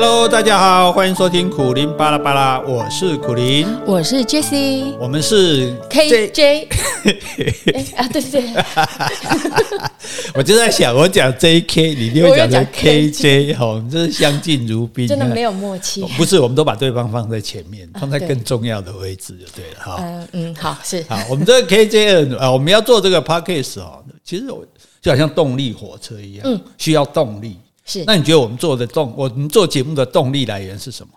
Hello，大家好，欢迎收听苦林巴拉巴拉，我是苦林，我是 Jessie，我们是 KJ 啊，对对对，我就在想，我讲 JK，你就会讲成 KJ，哈，我们这是相敬如宾，真的没有默契，不是，我们都把对方放在前面，放在更重要的位置就对了，哈，嗯嗯，好是。好，我们这个 KJ 啊，我们要做这个 Podcast 哦，其实我就好像动力火车一样，嗯，需要动力。是，那你觉得我们做的动，我们做节目的动力来源是什么？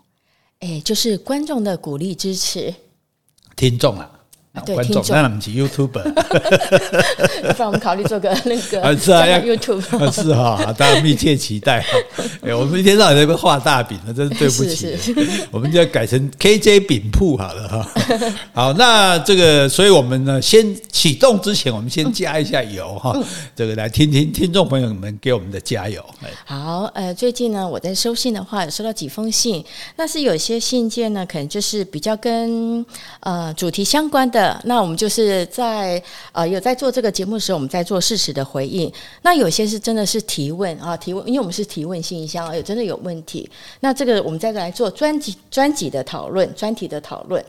哎，就是观众的鼓励支持，听众啊。对，观众，那我们是 YouTuber，不然我们考虑做个那个啊，是啊，要 YouTube，是哈，大家密切期待。哎，我们一天到晚在画大饼，真是对不起。我们就要改成 KJ 饼铺好了哈。好，那这个，所以我们呢，先启动之前，我们先加一下油哈。这个来听听听众朋友们给我们的加油。好，呃，最近呢，我在收信的话，有收到几封信，那是有些信件呢，可能就是比较跟呃主题相关的。那我们就是在呃有在做这个节目的时候，我们在做事实的回应。那有些是真的是提问啊，提问，因为我们是提问信箱，有真的有问题。那这个我们再来做专辑专辑的讨论，专题的讨论。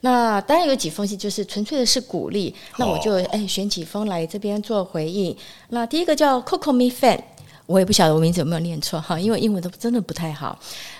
那当然有几封信就是纯粹的是鼓励，那我就哎选几封来这边做回应。那第一个叫 Coco Me Fan。我也不晓得我名字有没有念错哈，因为英文都真的不太好。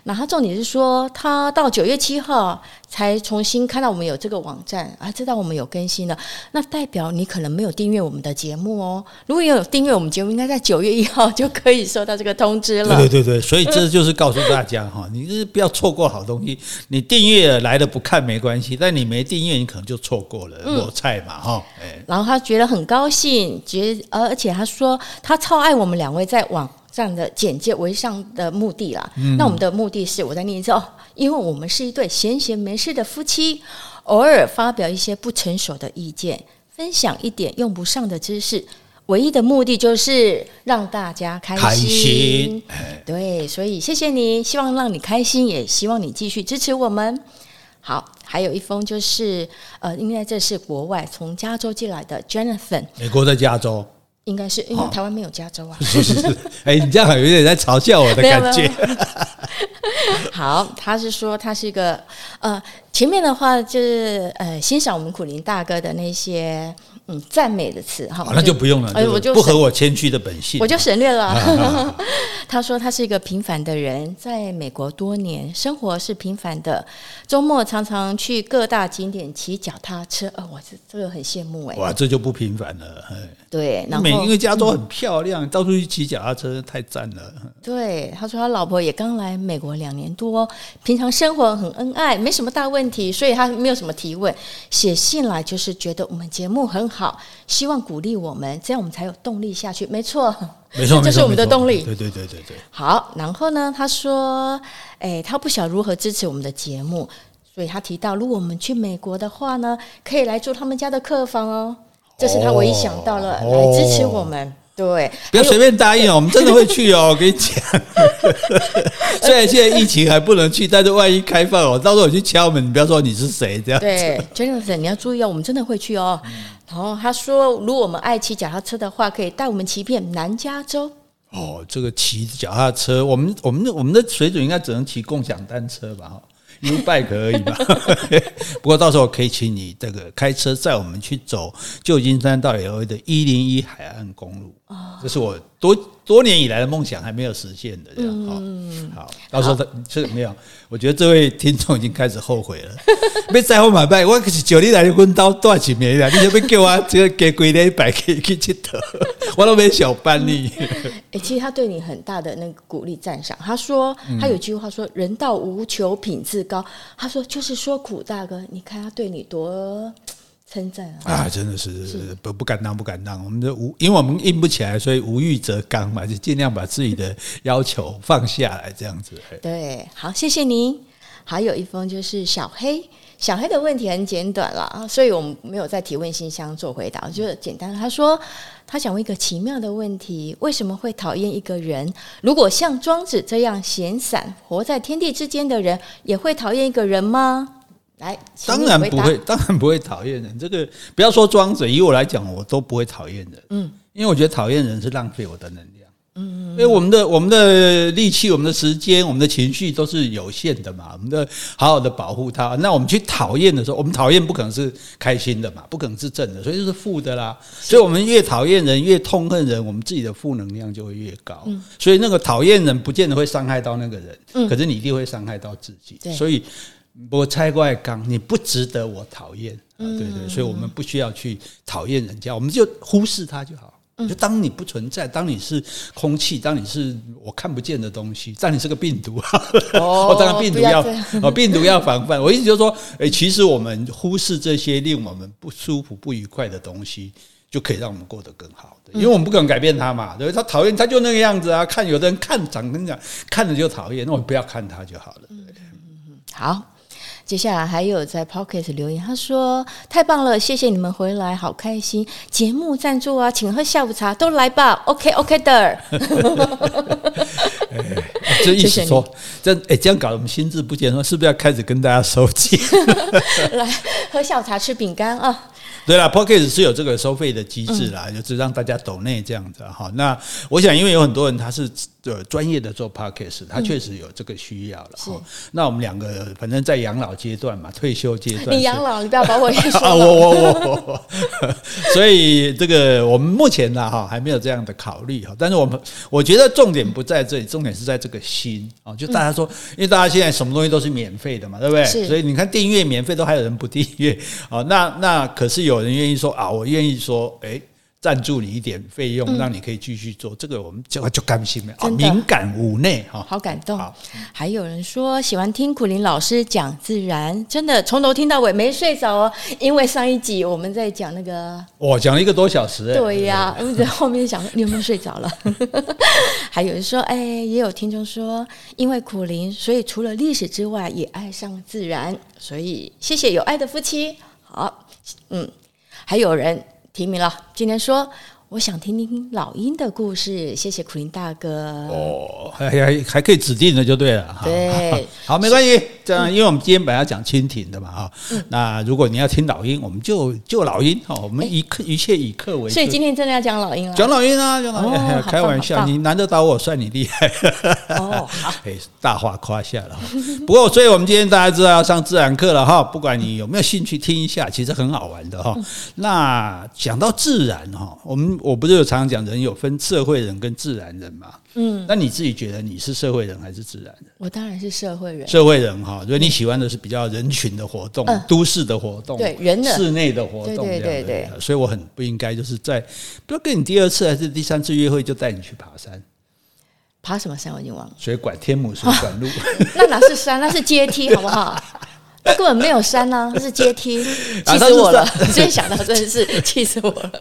那他重点是说，他到九月七号才重新看到我们有这个网站，啊，知道我们有更新了。那代表你可能没有订阅我们的节目哦。如果有订阅我们节目，应该在九月一号就可以收到这个通知了。对对对对，所以这就是告诉大家哈，你是不要错过好东西。你订阅来了不看没关系，但你没订阅，你可能就错过了菠菜嘛哈。然后他觉得很高兴，觉而且他说他超爱我们两位在网。网上的简介为上的目的啦，嗯、那我们的目的是我在念一次哦，因为我们是一对闲闲没事的夫妻，偶尔发表一些不成熟的意见，分享一点用不上的知识，唯一的目的就是让大家开心。开心对，所以谢谢你，希望让你开心，也希望你继续支持我们。好，还有一封就是呃，因为这是国外从加州寄来的 Jonathan，美国的加州。应该是因为台湾没有加州啊。是是是，哎，你这样有点在嘲笑我的感觉。好，他是说他是一个呃，前面的话就是呃，欣赏我们苦林大哥的那些嗯赞美的词哈。那就不用了，哎，我就不合我谦虚的本性，我就省略了。他说他是一个平凡的人，在美国多年，生活是平凡的，周末常常去各大景点骑脚踏车。哦，我这这个很羡慕哎。哇，这就不平凡了。对，然后因为加州很漂亮，嗯、到处去骑脚踏车太赞了。对，他说他老婆也刚来美国两年多，平常生活很恩爱，没什么大问题，所以他没有什么提问。写信来就是觉得我们节目很好，希望鼓励我们，这样我们才有动力下去。没错。没错，这是我们的动力。对对对对对。好，然后呢，他说，哎，他不晓如何支持我们的节目，所以他提到，如果我们去美国的话呢，可以来住他们家的客房哦。这是他唯一想到了来支持我们。对，不要随便答应哦，我们真的会去哦。我跟你讲，虽然现在疫情还不能去，但是万一开放哦，到时候我去敲门，你不要说你是谁这样。对，Jonathan，你要注意哦，我们真的会去哦。然后他说，如果我们爱骑脚踏车的话，可以带我们骑遍南加州。哦，这个骑脚踏车，我们我们的我们的水准应该只能骑共享单车吧？哈，U-bike 而已吧。不过到时候可以请你这个开车载我们去走旧金山到 LA 的一零一海岸公路。哦，这是我多多年以来的梦想还没有实现的这样。嗯，好，到时候他这个没有，我觉得这位听众已经开始后悔了。别在乎买卖，我可是叫你来温刀断几枚了，你就别叫我这个给贵的摆去去佚佗，我都没小办你。哎，其实他对你很大的那个鼓励赞赏。他说他有句话说：“人到无求品质高。”他说就是说苦大哥，你看他对你多。称赞啊！啊，真的是不不敢当，不敢当。我们的无，因为我们硬不起来，所以无欲则刚嘛，就尽量把自己的要求放下来，这样子。对，好，谢谢您。还有一封就是小黑，小黑的问题很简短了啊，所以我们没有在提问信箱做回答，就是简单。他说他想问一个奇妙的问题：为什么会讨厌一个人？如果像庄子这样闲散，活在天地之间的人，也会讨厌一个人吗？来，当然不会，当然不会讨厌人。这个不要说装嘴，以我来讲，我都不会讨厌人。嗯，因为我觉得讨厌人是浪费我的能量。嗯，因为我们的我们的力气、我们的时间、我们的情绪都是有限的嘛，我们的好好的保护它。那我们去讨厌的时候，我们讨厌不可能是开心的嘛，不可能是正的，所以就是负的啦。所以我们越讨厌人、越痛恨人，我们自己的负能量就会越高。嗯，所以那个讨厌人不见得会伤害到那个人，嗯，可是你一定会伤害到自己。所以我猜怪刚，你不值得我讨厌啊，对对，所以我们不需要去讨厌人家，我们就忽视他就好。就当你不存在，当你是空气，当你是我看不见的东西，当你是个病毒，哦，当然病毒要 哦，病毒要防范。我意思就是说，诶，其实我们忽视这些令我们不舒服、不愉快的东西，就可以让我们过得更好的。因为我们不可能改变他嘛，对，他讨厌他就那个样子啊。看有的人看长跟你讲，看着就讨厌，那我们不要看他就好了。对，好。接下来还有在 Podcast 留言，他说：“太棒了，谢谢你们回来，好开心。节目赞助啊，请喝下午茶，都来吧。OK OK 的。欸 ”这意思说，这哎，这样搞得我们心智不健，说是不是要开始跟大家收钱？来喝下午茶，吃饼干啊。对了，Podcast 是有这个收费的机制啦，嗯、就是让大家抖内这样子哈。那我想，因为有很多人他是呃专业的做 Podcast，他确实有这个需要了。哈、嗯，那我们两个反正在养老阶段嘛，退休阶段。你养老，你不要把我也说。啊，我我我我。所以这个我们目前呢哈还没有这样的考虑哈。但是我们我觉得重点不在这里，重点是在这个心啊。就大家说，因为大家现在什么东西都是免费的嘛，对不对？所以你看订阅免费都还有人不订阅啊。那那可是有。有人愿意说啊，我愿意说，哎，赞助你一点费用，让你可以继续做这个，我们就就甘心了啊！敏感五内哈，好感动。还有人说喜欢听苦林老师讲自然，真的从头听到尾没睡着哦。因为上一集我们在讲那个，哇，讲了一个多小时。对呀，我们在后面想你有没有睡着了？还有人说，哎，也有听众说，因为苦林，所以除了历史之外，也爱上自然。所以谢谢有爱的夫妻。好，嗯。还有人提名了，今天说我想听听老鹰的故事，谢谢苦林大哥。哦，还还还可以指定的就对了。对，好，没关系。这样，因为我们今天本来要讲蜻蜓的嘛，哈。那如果你要听老鹰，我们就就老鹰哈。我们以客一切以客为。所以今天真的要讲老鹰了。讲老鹰啊，讲老鹰。开玩笑，你难得倒我，算你厉害。哦，好。大话夸下了。不过，所以我们今天大家知道要上自然课了哈。不管你有没有兴趣听一下，其实很好玩的哈。那讲到自然哈，我们我不是有常常讲人有分社会人跟自然人嘛？嗯。那你自己觉得你是社会人还是自然人？我当然是社会人。社会人哈。所以你喜欢的是比较人群的活动，嗯、都市的活动，对人的室内的活动，对对对对。所以我很不应该就是在不知道跟你第二次还是第三次约会就带你去爬山，爬什么山我已经忘了。水管天母水管路，那哪是山，那是阶梯，好不好？他根本没有山呐，那是阶梯，气死我了！你现在想到真的是气死我了，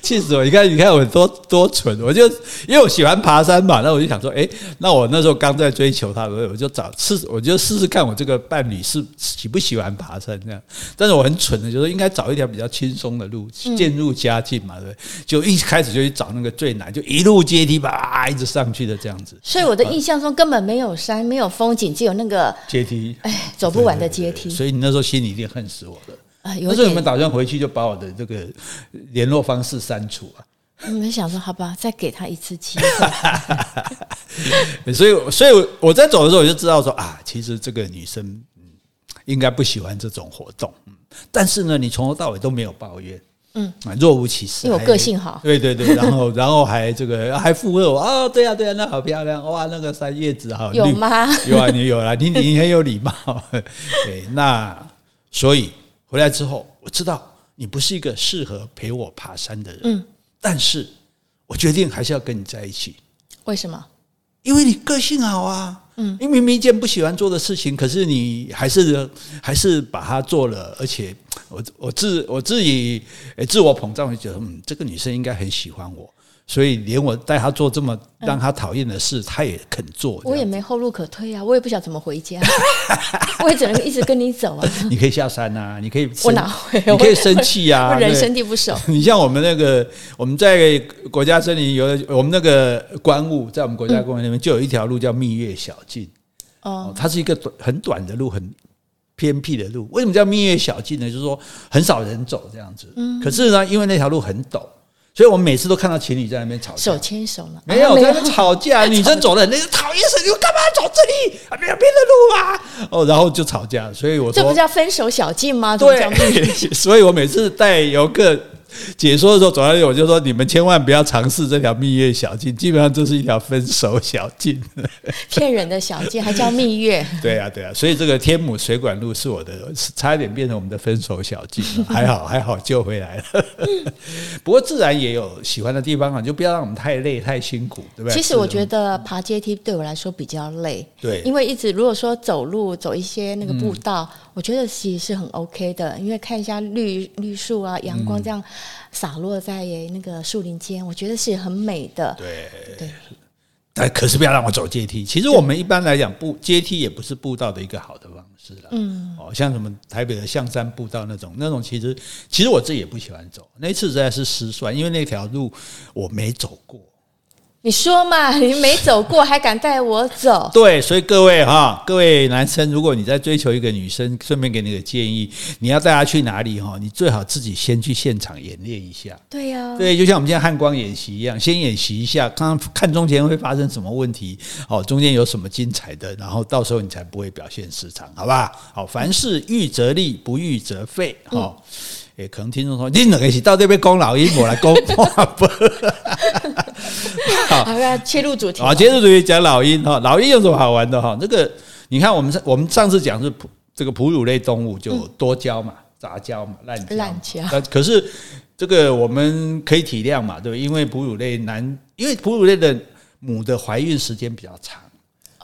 气死我！你看，你看我多多蠢，我就因为我喜欢爬山嘛，那我就想说，哎，那我那时候刚在追求他，我就找试，我就试试看我这个伴侣是喜不喜欢爬山这样。但是我很蠢的，就是应该找一条比较轻松的路，渐入佳境嘛，对不对？就一开始就去找那个最难，就一路阶梯吧，一直上去的这样子。所以我的印象中根本没有山，没有风景，只有那个阶梯，哎，走不完的阶梯。所以你那时候心里一定恨死我了。啊，有时候你们打算回去就把我的这个联络方式删除啊？没想说好吧，再给他一次机会。所以，所以我在走的时候我就知道说啊，其实这个女生嗯应该不喜欢这种活动。嗯，但是呢，你从头到尾都没有抱怨。嗯，若无其事，因为我个性好。对对对，然后然后还这个还附和我啊，对啊对啊，那好漂亮哇，那个三叶子好有吗？有啊，你有啦，你你很有礼貌。对，那所以回来之后，我知道你不是一个适合陪我爬山的人。嗯，但是我决定还是要跟你在一起。为什么？因为你个性好啊。嗯，你明明一件不喜欢做的事情，可是你还是还是把它做了，而且我我自我自己自我膨胀，会觉得嗯，这个女生应该很喜欢我。所以连我带她做这么让她讨厌的事，她也肯做。我也没后路可退啊，我也不晓得怎么回家，我也只能一直跟你走啊。你可以下山啊，你可以我哪会？你可以生气啊，人生地不熟。你像我们那个，我们在国家森林有我们那个观雾，在我们国家公园那边就有一条路叫蜜月小径。哦，它是一个短很短的路，很偏僻的路。为什么叫蜜月小径呢？就是说很少人走这样子。嗯，可是呢，因为那条路很陡。所以我们每次都看到情侣在那边吵架，手牵手了，没有在那边吵架，女生走了，那个讨厌死你，干嘛走这里啊？没有别的路啊？哦，然后就吵架，所以我说这不叫分手小径吗？对，所以我每次带游客。解说的时候，总要我就说，你们千万不要尝试这条蜜月小径，基本上这是一条分手小径，骗人的小径，还叫蜜月。对啊，对啊，所以这个天母水管路是我的，差一点变成我们的分手小径，还好还好救回来了。不过自然也有喜欢的地方啊，就不要让我们太累太辛苦，对不对？其实我觉得爬阶梯对我来说比较累，对，因为一直如果说走路走一些那个步道，嗯、我觉得其实是很 OK 的，因为看一下绿绿树啊，阳光这样。嗯洒落在那个树林间，我觉得是很美的。对对，但可是不要让我走阶梯。其实我们一般来讲，步阶梯也不是步道的一个好的方式了。嗯，哦，像什么台北的象山步道那种，那种其实其实我自己也不喜欢走。那次实在是失算，因为那条路我没走过。你说嘛，你没走过还敢带我走？对，所以各位哈，各位男生，如果你在追求一个女生，顺便给你个建议，你要带她去哪里哈？你最好自己先去现场演练一下。对呀，对，就像我们现在汉光演习一样，先演习一下，看看中间会发生什么问题，哦，中间有什么精彩的，然后到时候你才不会表现失常，好吧？好，凡事预则立，不预则废，哈。也可能听众说，你两个是到这边讲老鹰，我来讲 话不？好，要切入主题。好，切入主题讲老鹰哈。老鹰有什么好玩的哈？这个你看，我们上我们上次讲是哺这个哺乳类动物就多交嘛，杂交嘛，滥交。滥交。可是这个我们可以体谅嘛，对不对？因为哺乳类男，因为哺乳类的母的怀孕时间比较长。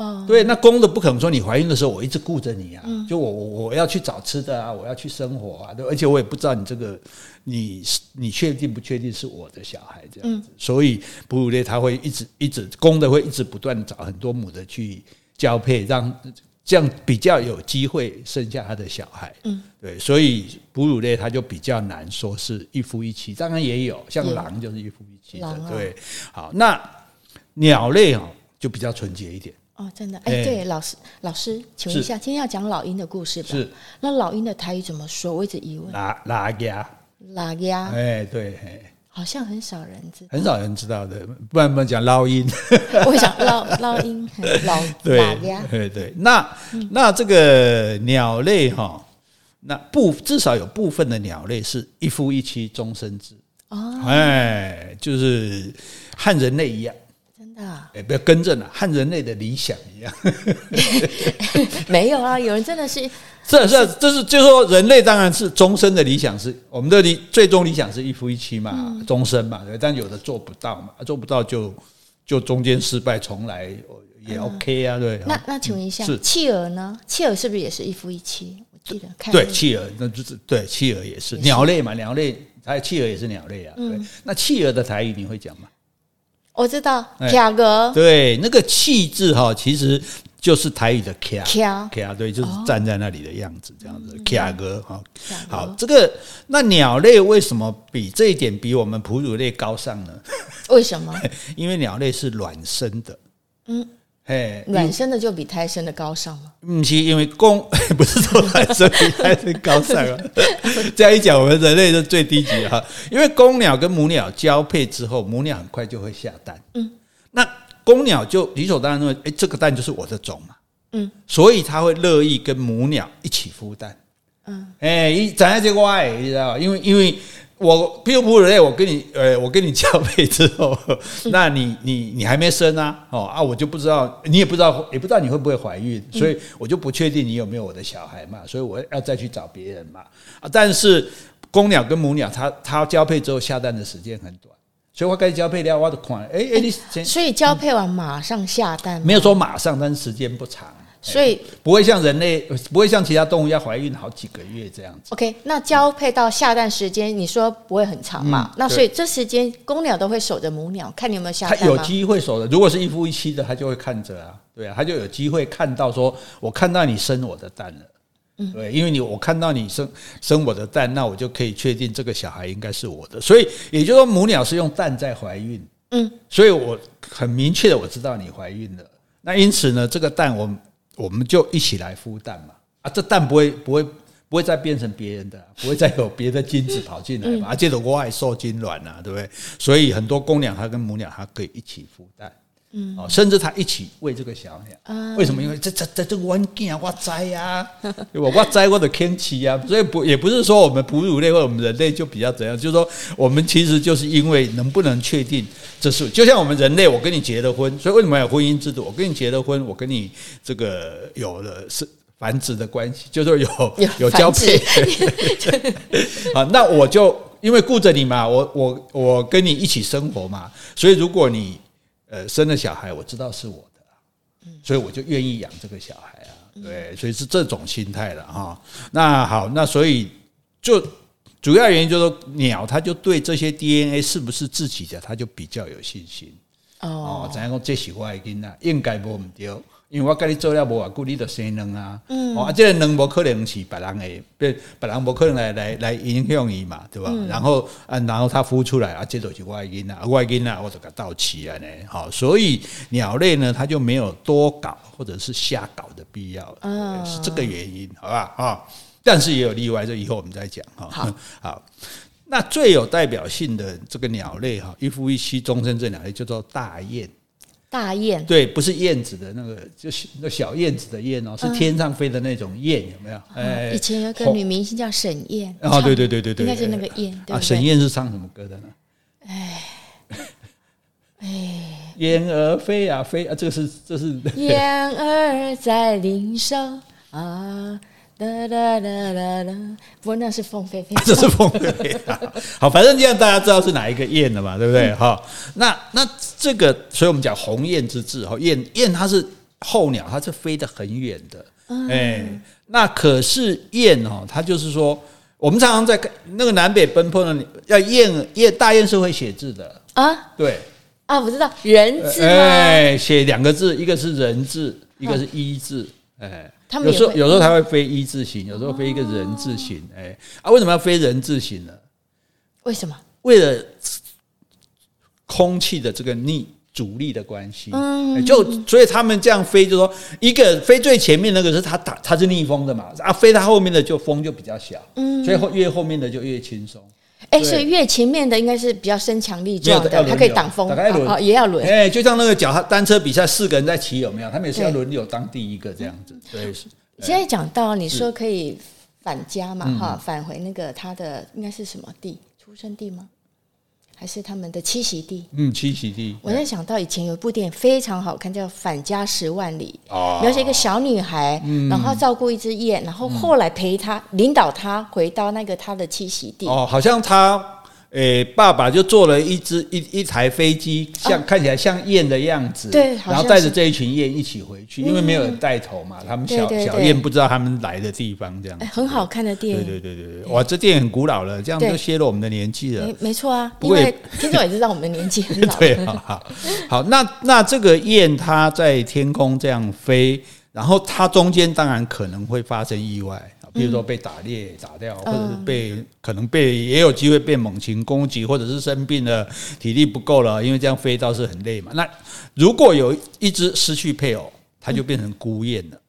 哦，对，那公的不可能说你怀孕的时候我一直顾着你啊，嗯、就我我我要去找吃的啊，我要去生活啊，对，而且我也不知道你这个你你确定不确定是我的小孩这样子，嗯、所以哺乳类它会一直一直公的会一直不断找很多母的去交配，让这样比较有机会生下他的小孩。嗯，对，所以哺乳类它就比较难说是一夫一妻，当然也有像狼就是一夫一妻的，啊、对。好，那鸟类哦就比较纯洁一点。哦，真的，哎、欸，对，老师，老师，请问一下，今天要讲老鹰的故事吧？是，那老鹰的台语怎么说？我一直疑问。拉拉鸭，拉鸭，哎，对，好像很少人知道，很少人知道的，不然不然讲捞鹰。我想捞捞鹰，老对拉鸭，对对。那那这个鸟类哈，那部至少有部分的鸟类是一夫一妻终身制哦，哎，就是和人类一样。啊，哎，不要更正了，和人类的理想一样。没有啊，有人真的是，是是，这是就是说，人类当然是终身的理想是，我们的理最终理想是一夫一妻嘛，终身嘛，但有的做不到嘛，做不到就就中间失败重来也 OK 啊，对。那那请问一下，是企鹅呢？企鹅是不是也是一夫一妻？我记得看对，企鹅那就是对，企鹅也是鸟类嘛，鸟类还有企鹅也是鸟类啊。对，那企鹅的台语你会讲吗？我知道，卡格对那个“气”质哈，其实就是台语的“卡卡”，对，就是站在那里的样子，这样子。卡格哈，好，这个那鸟类为什么比这一点比我们哺乳类高尚呢？为什么？因为鸟类是卵生的，嗯。哎，卵生的就比胎生的高尚吗？嗯，是因为公 不是说卵生比胎生高尚啊。这样一讲，我们人类是最低级哈。因为公鸟跟母鸟交配之后，母鸟很快就会下蛋。嗯，那公鸟就理所当然认为，哎，这个蛋就是我的种嘛。嗯，所以它会乐意跟母鸟一起孵蛋。嗯，哎，一长在这个外，你知道因为因为。我譬如哺我跟你呃，我跟你交配之后，那你你你还没生啊？哦啊，我就不知道，你也不知道，也不知道你会不会怀孕，所以我就不确定你有没有我的小孩嘛，所以我要再去找别人嘛。啊，但是公鸟跟母鸟，它它交配之后下蛋的时间很短，所以我开始交配了，我就看，哎哎，你先，所以交配完马上下蛋？没有说马上，但是时间不长。所以不会像人类，不会像其他动物要怀孕好几个月这样子。OK，那交配到下蛋时间，你说不会很长嘛？嗯、那所以这时间公鸟都会守着母鸟，看你有没有下蛋。它有机会守的，如果是一夫一妻的，它就会看着啊，对啊，它就有机会看到说，我看到你生我的蛋了，嗯，对，因为你我看到你生生我的蛋，那我就可以确定这个小孩应该是我的。所以也就是说，母鸟是用蛋在怀孕，嗯，所以我很明确的我知道你怀孕了。那因此呢，这个蛋我。我们就一起来孵蛋嘛，啊，这蛋不会不会不会再变成别人的，不会再有别的精子跑进来嘛。而且我还受精卵啊，对不对？所以很多公鸟它跟母鸟它可以一起孵蛋。嗯，哦，甚至他一起喂这个小鸟，嗯、为什么？因为这这这这个环境啊，我栽呀，我我栽我的天气呀，所以不也不是说我们哺乳类或者我们人类就比较怎样，就是说我们其实就是因为能不能确定这是，就像我们人类，我跟你结了婚，所以为什么有婚姻制度？我跟你结了婚，我跟你这个有了是繁殖的关系，就是说有有，有交配，好，那我就因为顾着你嘛，我我我跟你一起生活嘛，所以如果你。呃，生了小孩，我知道是我的，所以我就愿意养这个小孩啊，对，所以是这种心态了哈。那好，那所以就主要原因就是说，鸟它就对这些 DNA 是不是自己的，它就比较有信心哦。怎样讲？这是我的囡仔，应该无唔对。因为我跟你做了无偌久，你就生卵啊！嗯、哦，啊，这个卵无可能是别人的，别别人无可能来来来影响伊嘛，对吧？嗯、然后啊，然后它孵出来啊，这就是我的囡仔，我的囡仔我就给到期了呢。好，所以鸟类呢，它就没有多搞或者是瞎搞的必要，嗯、是这个原因，好吧？啊，但是也有例外，这以后我们再讲哈。好，好，那最有代表性的这个鸟类哈，一夫一妻终身这鸟类叫做大雁。大雁对，不是燕子的那个，就是那小燕子的燕哦，是天上飞的那种雁，有没有？哎，以前有个女明星叫沈燕，哦，对对对对对，应该是那个燕。啊，沈燕是唱什么歌的呢？哎哎，燕儿飞啊飞啊，这个是这是燕儿在林梢啊。哒哒哒哒哒，不过，那是凤飞飞，这是凤飞飞。好，反正这样大家知道是哪一个燕了嘛，对不对？哈，那那这个，所以我们讲鸿雁之志哈，雁雁它是候鸟，它是飞得很远的。哎，那可是雁哦，它就是说，我们常常在那个南北奔波的，要雁雁大雁是会写字的啊。对啊，我知道人字哎，写两个字，一个是人字，一个是一字，哎。有时候有时候它会飞一字形，有时候飞一个人字形，哎啊，为什么要飞人字形呢？为什么？为了空气的这个逆阻力的关系，嗯，就所以他们这样飞，就说一个飞最前面那个是它打它是逆风的嘛，啊，飞它后面的就风就比较小，嗯，所以后越后面的就越轻松。哎，欸、所以越前面的应该是比较身强力壮的，它可以挡风，啊，也要轮。哎，就像那个脚踏单车比赛，四个人在骑，有没有？他们也是要轮流当第一个这样子。对，对现在讲到你说可以返家嘛，哈，返回那个他的应该是什么地？出生地吗？还是他们的栖息地？嗯，栖息地。我在想到以前有一部电影非常好看，叫《返家十万里》，描写一个小女孩，然后照顾一只雁，然后后来陪她、领导她回到那个她的栖息地。哦，好像她。诶，爸爸就坐了一只一一台飞机，像看起来像雁的样子，对，然后带着这一群雁一起回去，因为没有人带头嘛，他们小小雁不知道他们来的地方，这样。很好看的电影，对对对对对，哇，这电影很古老了，这样就泄露我们的年纪了。没错啊，不为 听众也知道我们的年纪很老。对，好好好，那那这个雁它在天空这样飞，然后它中间当然可能会发生意外。比如说被打猎打掉，或者是被可能被也有机会被猛禽攻击，或者是生病了，体力不够了，因为这样飞倒是很累嘛。那如果有一只失去配偶，它就变成孤雁了。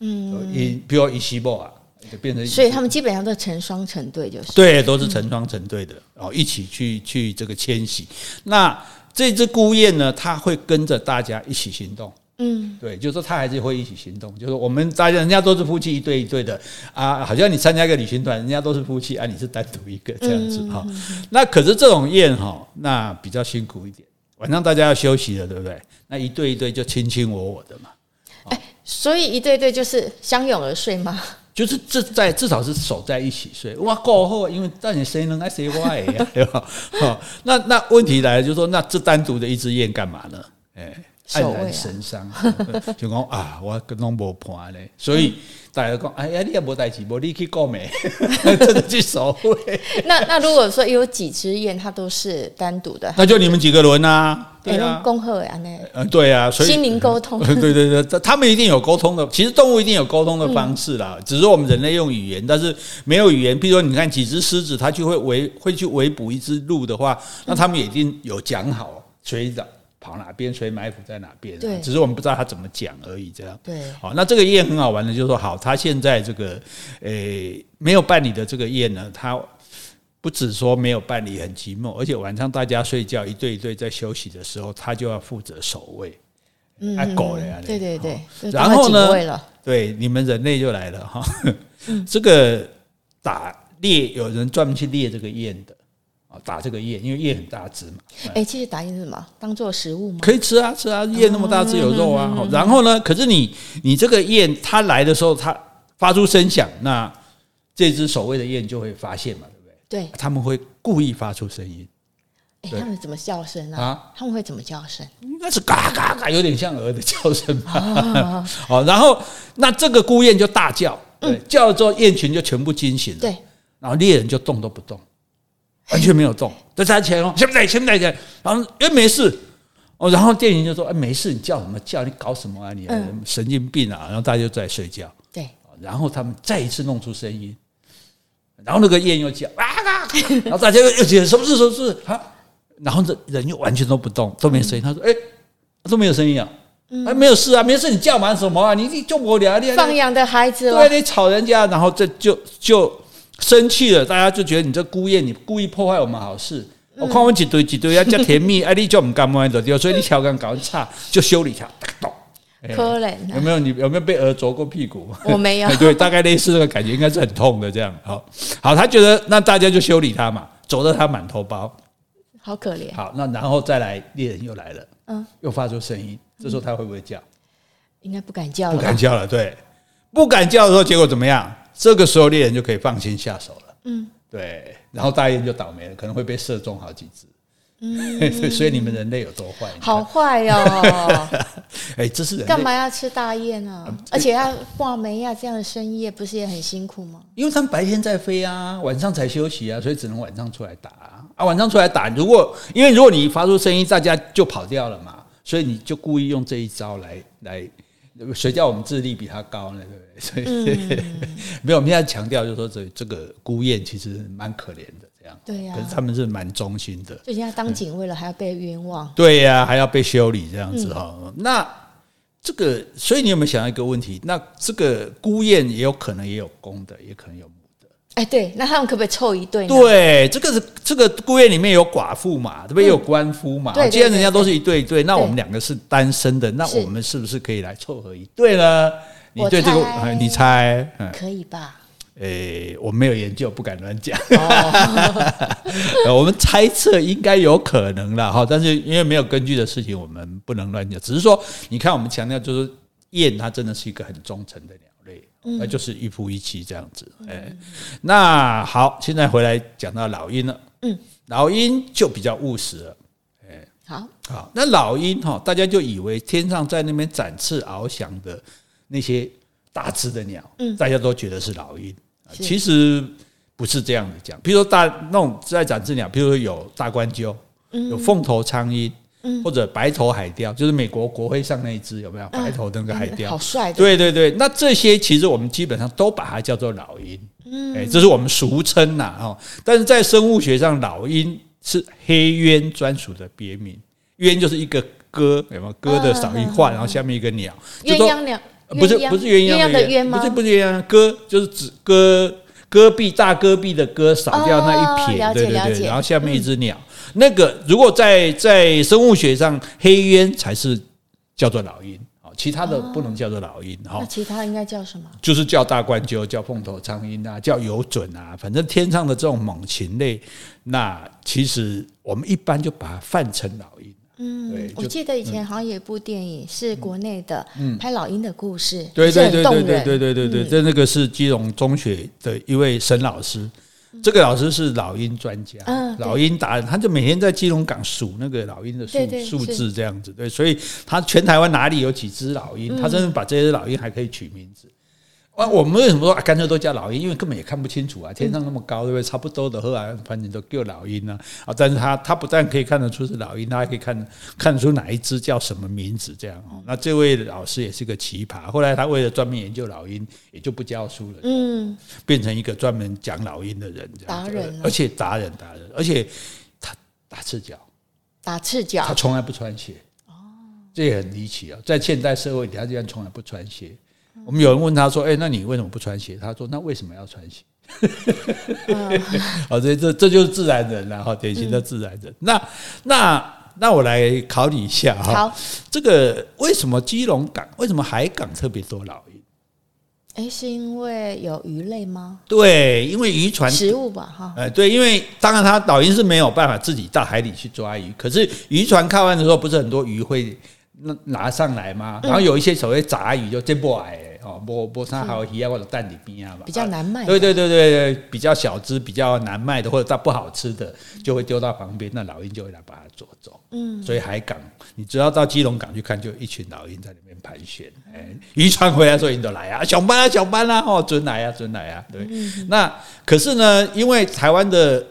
嗯，一比如以西伯啊，就变成，所以他们基本上都成双成对，就是对，都是成双成对的，然后一起去去这个迁徙。那这只孤雁呢，它会跟着大家一起行动。嗯，对，就是说他还是会一起行动。就是我们大家人家都是夫妻一对一对的啊，好像你参加一个旅行团，人家都是夫妻啊，你是单独一个这样子哈。那可是这种宴哈，那比较辛苦一点，晚上大家要休息了，对不对？那一对一对就卿卿我我的嘛。哎，所以一对一对就是相拥而睡吗？就是这在至少是守在一起睡。哇，过后因为但你谁能爱谁坏呀，对吧？好，那那问题来了，就是说那这单独的一只雁干嘛呢？哎。黯然神伤，就讲啊，我跟拢无伴咧，所以大家讲，哎呀，你也无代志，无你去购买，真的去守卫。那那如果说有几只雁，它都是单独的，那就你们几个轮啊？对啊，恭贺呀，那嗯，对啊，所以心灵沟通，对对对，他们一定有沟通的。其实动物一定有沟通的方式啦，只是我们人类用语言，但是没有语言。比如说，你看几只狮子，它就会围会去围捕一只鹿的话，那他们也一定有讲好，所以的。跑哪边，谁埋伏在哪边，对，只是我们不知道他怎么讲而已，这样。对，好，那这个宴很好玩的，就是说，好，他现在这个，诶，没有办理的这个宴呢，他不只说没有办理很寂寞，而且晚上大家睡觉一对一对在休息的时候，他就要负责守卫。嗯，狗了呀，对对对，然后呢，对你们人类就来了哈，这个打猎有人专门去猎这个雁的啊，打这个雁，因为雁很大只嘛。哎，其实打雁是什么？当做食物吗？可以吃啊，吃啊，雁那么大只有肉啊。然后呢，可是你你这个雁它来的时候，它发出声响，那这只守卫的雁就会发现嘛，对不对？对，他们会故意发出声音。欸、他们怎么叫声啊？啊他们会怎么叫声？应该是嘎嘎嘎，有点像鹅的叫声吧。哦，然后那这个孤雁就大叫，对，嗯、叫了之后雁群就全部惊醒了。对，然后猎人就动都不动，完全没有动，在他前哦，现在现在然后哎没事哦，然后电影就说哎没事，你叫什么叫？你搞什么啊？你神经病啊！然后大家就在睡觉。对，然后他们再一次弄出声音，然后那个雁又叫啊啊，然后大家又又觉得什么事？什么事？啊？然后这人又完全都不动，都没声音。他说：“哎，都没有声音啊，哎，没有事啊，没事。你叫嘛什么啊？你你就我俩你放养的孩子，对，你吵人家，然后这就就生气了。大家就觉得你这孤雁，你故意破坏我们好事。我看我几堆几堆要叫甜蜜，哎，你就唔敢摸的掉，所以你调侃搞差，就修理他。可怜，有没有你有没有被鹅啄过屁股？我没有。对，大概类似这个感觉，应该是很痛的。这样，好好，他觉得那大家就修理他嘛，啄得他满头包。”好可怜。好，那然后再来，猎人又来了，嗯，又发出声音。这时候他会不会叫？应该不敢叫了，不敢叫了。对，不敢叫的时候，结果怎么样？这个时候猎人就可以放心下手了。嗯，对。然后大雁就倒霉了，可能会被射中好几只。嗯，所以你们人类有多坏？好坏哦！哎，这是人干嘛要吃大雁呢？而且要画眉呀，这样的深夜不是也很辛苦吗？因为他们白天在飞啊，晚上才休息啊，所以只能晚上出来打。啊，晚上出来打，如果因为如果你发出声音，大家就跑掉了嘛，所以你就故意用这一招来来，谁叫我们智力比他高呢？对不对？所以、嗯、没有，我们现在强调就是说这这个孤雁其实蛮可怜的，这样对呀、啊。可是他们是蛮忠心的，就人家当警卫了，还要被冤枉，对呀、啊，还要被修理这样子哈。嗯、那这个，所以你有没有想到一个问题？那这个孤雁也有可能也有公的，也可能有母的。哎，对，那他们可不可以凑一对？对，这个是这个孤雁里面有寡妇嘛，对不对？有官夫嘛。既然人家都是一对一对，那我们两个是单身的，那我们是不是可以来凑合一对呢？你对这个，你猜？可以吧？哎，我没有研究，不敢乱讲。我们猜测应该有可能了哈，但是因为没有根据的事情，我们不能乱讲。只是说，你看，我们强调就是雁，它真的是一个很忠诚的鸟类。那就是一夫一妻这样子，哎，那好，现在回来讲到老鹰了，嗯，老鹰就比较务实了，哎，好，好，那老鹰哈，大家就以为天上在那边展翅翱翔的那些大只的鸟，嗯，大家都觉得是老鹰，其实不是这样的讲，比如说大那种在展翅鸟，比如说有大冠鷲，有凤头苍鹰。或者白头海雕，就是美国国徽上那一只，有没有白头的那个海雕？好帅！对对对，那这些其实我们基本上都把它叫做老鹰，哎，这是我们俗称呐，哈。但是在生物学上，老鹰是黑鸢专属的别名，鸢就是一个鸽，有没有鸽的少一画，然后下面一个鸟，鸳鸯鸟，不是不是鸳鸯的鸳吗？不是不是鸳鸯，戈就是指戈戈壁大戈壁的戈，少掉那一撇，对对对，然后下面一只鸟。那个如果在在生物学上，黑鸢才是叫做老鹰啊，其他的不能叫做老鹰哈。那其他应该叫什么？就是叫大冠鸠，叫凤头苍鹰啊，叫游隼啊，反正天上的这种猛禽类，那其实我们一般就把它泛成老鹰。嗯，我记得以前好像有一部电影是国内的，嗯，拍老鹰的故事，对对对对对对对对对，这那个是基隆中学的一位沈老师。这个老师是老鹰专家，嗯、老鹰达人，他就每天在基隆港数那个老鹰的数数字这样子，对，所以他全台湾哪里有几只老鹰，他真的把这些老鹰还可以取名字。啊，我们为什么说啊，干脆都叫老鹰？因为根本也看不清楚啊，天上那么高，对不对？差不多的，后来反正都叫老鹰啊。啊，但是他他不但可以看得出是老鹰，他还可以看看得出哪一只叫什么名字这样。那这位老师也是个奇葩。后来他为了专门研究老鹰，也就不教书了，嗯，变成一个专门讲老鹰的人，达人，而且达人达人，而且他打赤脚，打赤脚，他从来不穿鞋。这也很离奇啊！在现代社会里，他竟然从来不穿鞋。我们有人问他说：“哎，那你为什么不穿鞋？”他说：“那为什么要穿鞋？” 好，所以这这就是自然人了哈，典型的自然人。嗯、那那那我来考你一下哈，好，这个为什么基隆港为什么海港特别多老鹰？哎，是因为有鱼类吗？对，因为渔船食物吧，哈。哎，对，因为当然它老鹰是没有办法自己到海里去抓鱼，可是渔船靠岸的时候，不是很多鱼会拿拿上来嘛？然后有一些所谓杂鱼就接不来。哦，波波山好鱼啊，或者蛋里边啊，比较难卖。对对对对对，比较小只、比较难卖的，或者它不好吃的，就会丢到旁边，那老鹰就会来把它捉走。嗯，所以海港，你只要到基隆港去看，就一群老鹰在里面盘旋。哎，渔船回来，所以你都来啊，小班啊，小班啊，哦，准来啊，准来啊。对，那可是呢，因为台湾的。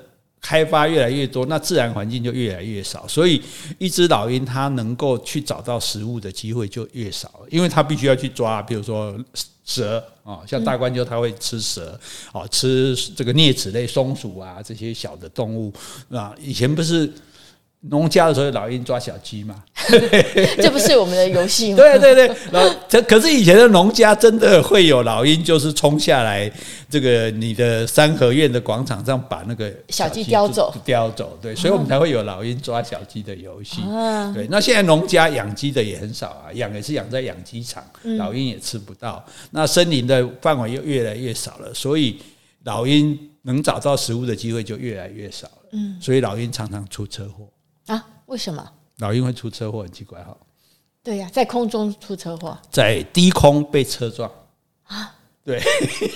开发越来越多，那自然环境就越来越少，所以一只老鹰它能够去找到食物的机会就越少了，因为它必须要去抓，比如说蛇啊，像大冠鹫它会吃蛇啊，吃这个啮齿类松鼠啊这些小的动物啊，以前不是。农家的时候，老鹰抓小鸡嘛，这不是我们的游戏吗？对对对，然后这可是以前的农家真的会有老鹰，就是冲下来，这个你的三合院的广场上把那个小鸡叼走，叼走。对，所以我们才会有老鹰抓小鸡的游戏。对，那现在农家养鸡的也很少啊，养也是养在养鸡场，老鹰也吃不到。那森林的范围又越来越少了，所以老鹰能找到食物的机会就越来越少了。嗯，所以老鹰常常出车祸。啊？为什么老鹰会出车祸？很奇怪哈。对呀，在空中出车祸，在低空被车撞啊？对，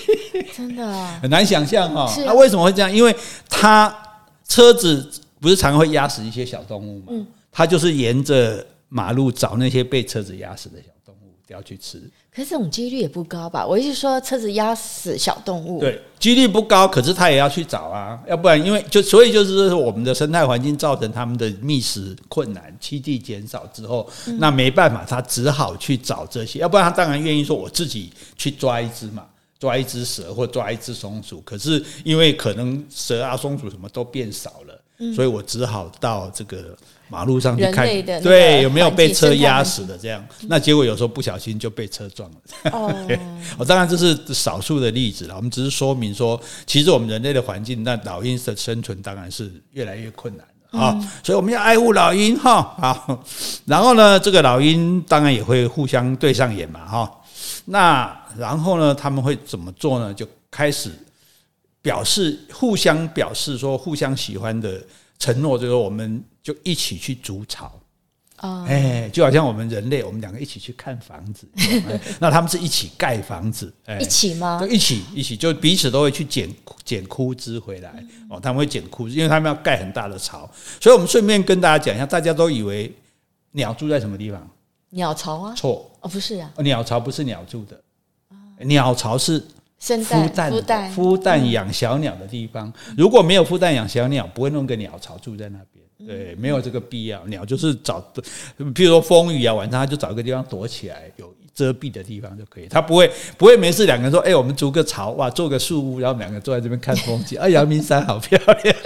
真的啊，很难想象哈。那为什么会这样？因为它车子不是常会压死一些小动物吗？它就是沿着马路找那些被车子压死的小动物，要去吃。可是这种几率也不高吧？我意思说，车子压死小动物，对，几率不高，可是他也要去找啊，要不然因为就所以就是，我们的生态环境造成他们的觅食困难，栖地减少之后，那没办法，他只好去找这些，要不然他当然愿意说我自己去抓一只嘛，抓一只蛇或抓一只松鼠，可是因为可能蛇啊、松鼠什么都变少了，所以我只好到这个。马路上去看，对，有没有被车压死的这样？那结果有时候不小心就被车撞了。哦，当然这是少数的例子了。我们只是说明说，其实我们人类的环境，那老鹰的生存当然是越来越困难了啊。所以我们要爱护老鹰哈。好，然后呢，这个老鹰当然也会互相对上眼嘛哈。那然后呢，他们会怎么做呢？就开始表示互相表示说互相喜欢的承诺，就是我们。就一起去筑巢，哦，哎，就好像我们人类，我们两个一起去看房子，那他们是一起盖房子，哎，一起吗？就一起一起，就彼此都会去捡捡枯枝回来，哦，他们会捡枯枝，因为他们要盖很大的巢，所以我们顺便跟大家讲一下，大家都以为鸟住在什么地方？鸟巢啊？错，哦，不是啊，鸟巢不是鸟住的，鸟巢是孵蛋、孵蛋、孵蛋养小鸟的地方。如果没有孵蛋养小鸟，不会弄个鸟巢住在那边。对，没有这个必要。鸟就是找，譬如说风雨啊，晚上它就找一个地方躲起来，有遮蔽的地方就可以。它不会不会没事，两个人说，哎，我们筑个巢，哇，做个树屋，然后两个坐在这边看风景。啊，阳明山好漂亮。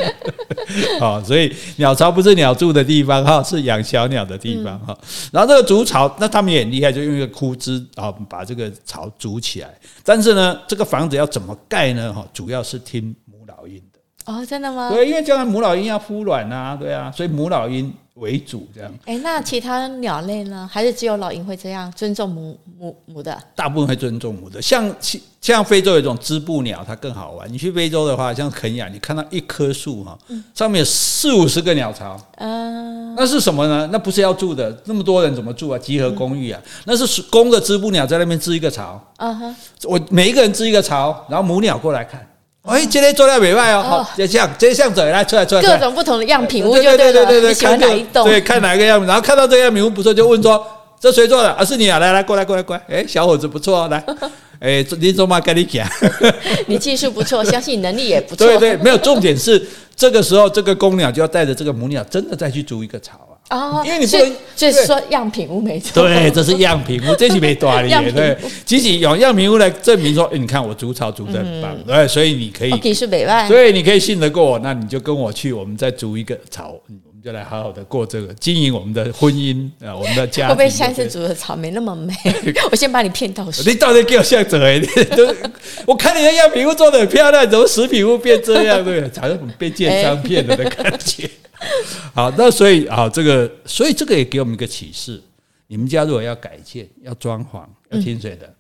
好，所以鸟巢不是鸟住的地方哈，是养小鸟的地方哈。然后这个筑巢，那他们也很厉害，就用一个枯枝，然后把这个巢筑起来。但是呢，这个房子要怎么盖呢？哈，主要是听。哦，真的吗？对，因为将来母老鹰要孵卵呐，对啊，所以母老鹰为主这样。哎，那其他鸟类呢？还是只有老鹰会这样尊重母母母的？大部分会尊重母的，像像非洲有一种织布鸟，它更好玩。你去非洲的话，像肯亚，你看到一棵树哈，上面有四五十个鸟巢，嗯，那是什么呢？那不是要住的，那么多人怎么住啊？集合公寓啊？那是公的织布鸟在那边织一个巢，嗯哼，我每一个人织一个巢，然后母鸟过来看。哎，今天做的美外哦，好，这样，这样子来出来出来，各种不同的样品屋，对对对对对，看哪一栋？对，看哪一个样品，然后看到这个样品屋不错，就问说：“这谁做的？”啊，是你啊，来来，过来过来过来。哎，小伙子不错，来，哎，你做嘛？跟你讲，你技术不错，相信能力也不错。对对，没有重点是这个时候，这个公鸟就要带着这个母鸟，真的再去筑一个巢。哦，因为你不能，就是说样品屋没错。对，这是样品屋，这是没多厉害。对，其实用样品屋来证明说，你看我煮草煮的很棒，对，所以你可以，技术美外，所以你可以信得过我，那你就跟我去，我们再煮一个巢，我就来好好的过这个经营我们的婚姻啊，我们的家。会不会下次煮的草没那么美？我先把你骗到手。你到底给我像怎样？我看你的样品屋做的很漂亮，怎么食品屋变这样？对，好像被奸商骗了的感觉。好，那所以啊，这个所以这个也给我们一个启示：你们家如果要改建、要装潢，要听谁的？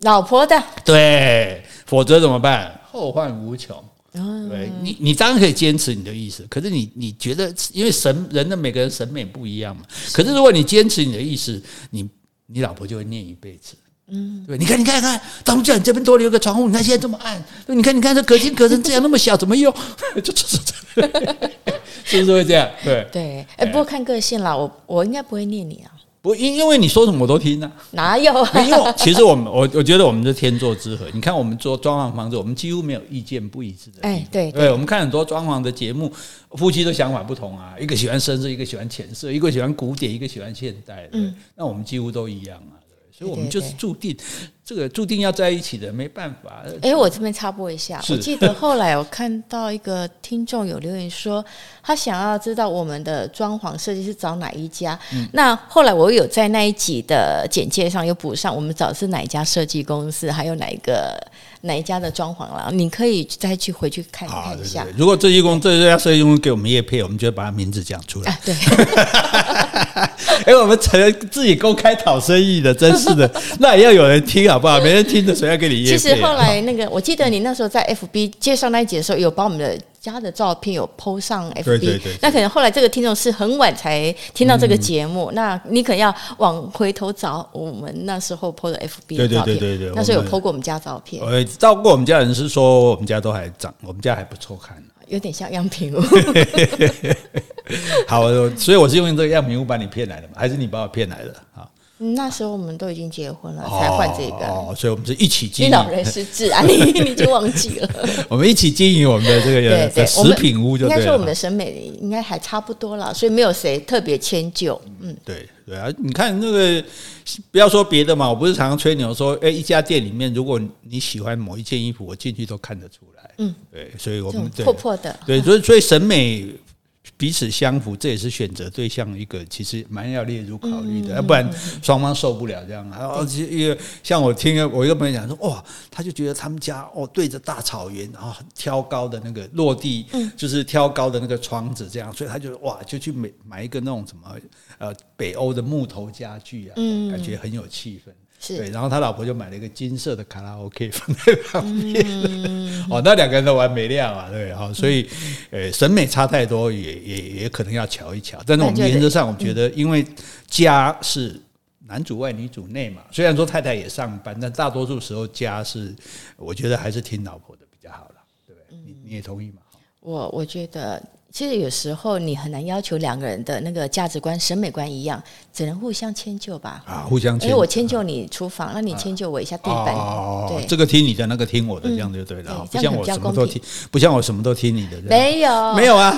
老婆的。对，否则怎么办？后患无穷。对你，你当然可以坚持你的意思，可是你你觉得，因为审人的每个人审美不一样嘛。可是如果你坚持你的意思，你你老婆就会念一辈子。嗯，对，你看，你看，看，当初叫你这边多留个窗户，你看现在这么暗。你看，你看这隔间隔成这样那么小，怎么用？就就是这样，是不是会这样？对对，哎，不过看个性啦，我我应该不会念你啊。不，因因为你说什么我都听、啊。哪有、啊？因为其实我们我我觉得我们是天作之合。你看我们做装潢房子，我们几乎没有意见不一致的。哎，对对，我们看很多装潢的节目，夫妻的想法不同啊，一个喜欢深色，一个喜欢浅色，一个喜欢古典，一个喜欢现代。嗯，那我们几乎都一样啊。所以我们就是注定，这个注定要在一起的，没办法。哎，我这边插播一下，我记得后来我看到一个听众有留言说，他想要知道我们的装潢设计师找哪一家。那后来我有在那一集的简介上有补上，我们找的是哪一家设计公司，还有哪一个哪一家的装潢了。你可以再去回去看看一下。如果这一公这家设计公司给我们业配，我们就把他名字讲出来。对。哎，我们成自己公开讨生意的，真是的，那也要有人听好不好？没人听的，谁要给你业配？其实后来那个，我记得你那时候在 FB 介绍那一集的时候，有把我们的家的照片有 PO 上 FB。对对对。那可能后来这个听众是很晚才听到这个节目，那你可能要往回头找我们那时候 PO 的 FB 的照片。对对对对对。那时候有 PO 过我们家照片。呃，照过我们家人是说我们家都还长，我们家还不错看。有点像样品屋。好，所以我是用这个样品屋把你骗来的吗？还是你把我骗来的？啊，那时候我们都已经结婚了，才换这个。哦，所以我们是一起经营。老人失智 啊，你你已经忘记了。我们一起经营我们的这个食品屋，就应该说我们的审美应该还差不多了，所以没有谁特别迁就。嗯，对对啊，你看那个，不要说别的嘛，我不是常常吹牛说，哎，一家店里面，如果你喜欢某一件衣服，我进去都看得出来。嗯，对，所以我们破破的，对，所以所以审美彼此相符，这也是选择对象一个其实蛮要列入考虑的，要不然双方受不了这样。然后一个像我听我一个朋友讲说，哇，他就觉得他们家哦对着大草原，然后很挑高的那个落地，就是挑高的那个窗子这样，所以他就哇就去买买一个那种什么呃北欧的木头家具啊，感觉很有气氛。是对，然后他老婆就买了一个金色的卡拉 OK 放在旁边，嗯、哦，那两个人都完美量啊，对，好，所以，呃，审美差太多也，也也也可能要瞧一瞧。但是我们原则上，我们觉得，因为家是男主外女主内嘛，虽然说太太也上班，但大多数时候家是，我觉得还是听老婆的比较好了，对不对？你你也同意吗？我我觉得。其实有时候你很难要求两个人的那个价值观、审美观一样，只能互相迁就吧。啊，互相迁就。因为我迁就你厨房，那你迁就我一下地板。哦，对，这个听你的，那个听我的，这样就对了。不像我什么都听，不像我什么都听你的。没有，没有啊！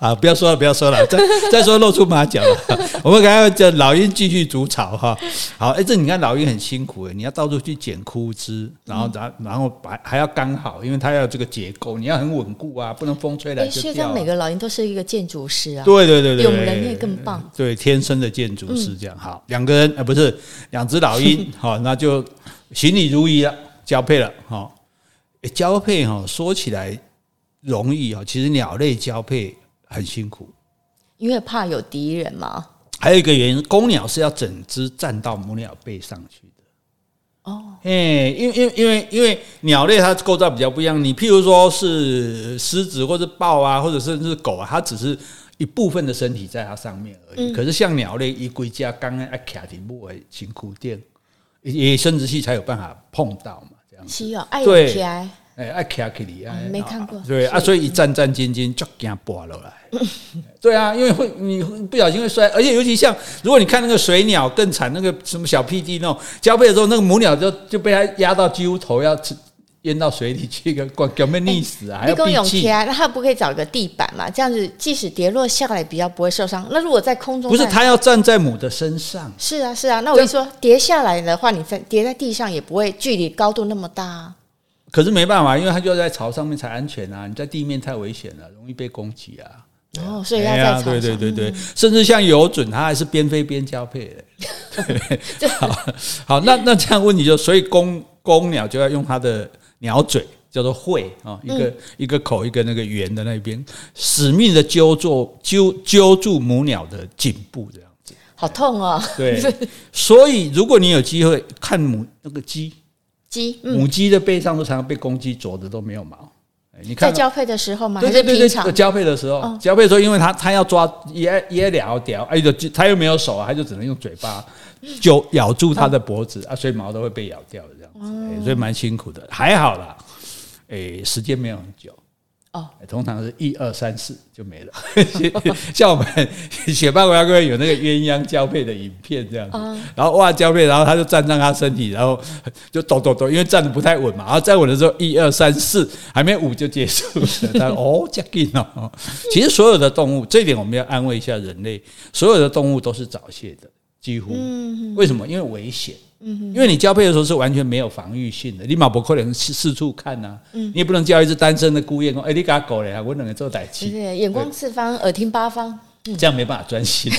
啊，不要说了，不要说了，再再说露出马脚了。我们刚刚叫老鹰继续筑巢哈。好，哎，这你看老鹰很辛苦哎，你要到处去捡枯枝，然后然然后还还要刚好，因为它要这个结构，你要很稳固啊，不能风吹来就。像每个老鹰都是一个建筑师啊，对对对对，比我们人类更棒。对，天生的建筑师这样好，两个人啊不是两只老鹰，好，那就行礼如仪了，交配了，哈，交配哈，说起来容易啊，其实鸟类交配很辛苦，因为怕有敌人嘛。还有一个原因，公鸟是要整只站到母鸟背上去。哦，哎，因为因为因为因为鸟类它构造比较不一样，你譬如说是狮子或者豹啊，或者甚至是狗啊，它只是一部分的身体在它上面而已。嗯、可是像鸟类，一归家刚刚爱卡底部为辛苦点，也生殖器才有办法碰到嘛，这样子。是哦，爱对。哎，爱卡克里啊，没看过。对啊，所以一战战兢兢，就给它拔落来。对啊，因为会你不小心会摔，而且尤其像如果你看那个水鸟更惨，那个什么小屁弟那种交配的时候，那个母鸟就就被它压到几乎头要淹到水里去，个表面溺死啊，还要闭气啊。那它不可以找个地板嘛？这样子即使跌落下来比较不会受伤。那如果在空中，不是它要站在母的身上？是啊，是啊。那我就说跌下来的话，你在跌在地上也不会距离高度那么大。可是没办法，因为它就在巢上面才安全啊！你在地面太危险了，容易被攻击啊。哦，所以要在对对对对，甚至像有准，它还是边飞边交配的。对，好，好，那那这样问题就，所以公公鸟就要用它的鸟嘴，叫做喙啊，一个一个口一个那个圆的那边，死命的揪住揪揪住母鸟的颈部，这样子。好痛哦。对，所以如果你有机会看母那个鸡鸡母鸡的背上都常常被公鸡啄的都没有毛。你看在交配的时候吗？对对对对，交配的时候，交配的时候，因为它它要抓也也了掉，哎，就它又没有手啊，它就只能用嘴巴就咬住它的脖子啊，所以毛都会被咬掉这样子，所以蛮辛苦的，还好啦，哎，时间没有很久。哦，通常是一二三四就没了。像我们雪霸国家公园有那个鸳鸯交配的影片这样子，然后哇交配，然后他就站上他身体，然后就抖抖抖，因为站的不太稳嘛。然后站稳的时候，一二三四，还没五就结束了。它哦，这样哦。其实所有的动物，这一点我们要安慰一下人类，所有的动物都是早泄的，几乎。为什么？因为危险。嗯，因为你交配的时候是完全没有防御性的，你马不可能四四处看呐、啊，嗯，你也不能叫一只单身的孤雁说，哎，你给他狗嘞，我两个做代志，对，眼光四方，耳听八方，这样没办法专心，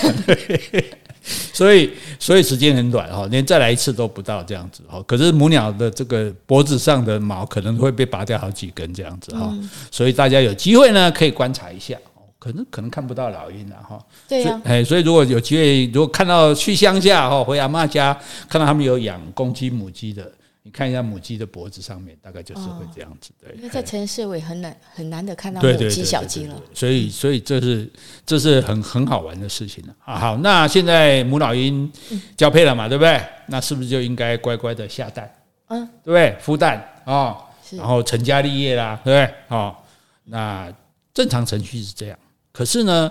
所以所以时间很短哈，连再来一次都不到这样子哈，可是母鸟的这个脖子上的毛可能会被拔掉好几根这样子哈，所以大家有机会呢可以观察一下。可能可能看不到老鹰了哈，对呀，哎，所以如果有机会，如果看到去乡下哈，回阿妈家看到他们有养公鸡母鸡的，你看一下母鸡的脖子上面，大概就是会这样子。对，因为在城市我也很难很难得看到母鸡小鸡了，所以所以这是这是很很好玩的事情了啊。好，那现在母老鹰交配了嘛，对不对？那是不是就应该乖乖的下蛋？嗯，对不对？孵蛋啊，然后成家立业啦，对不对？哦，那正常程序是这样。可是呢，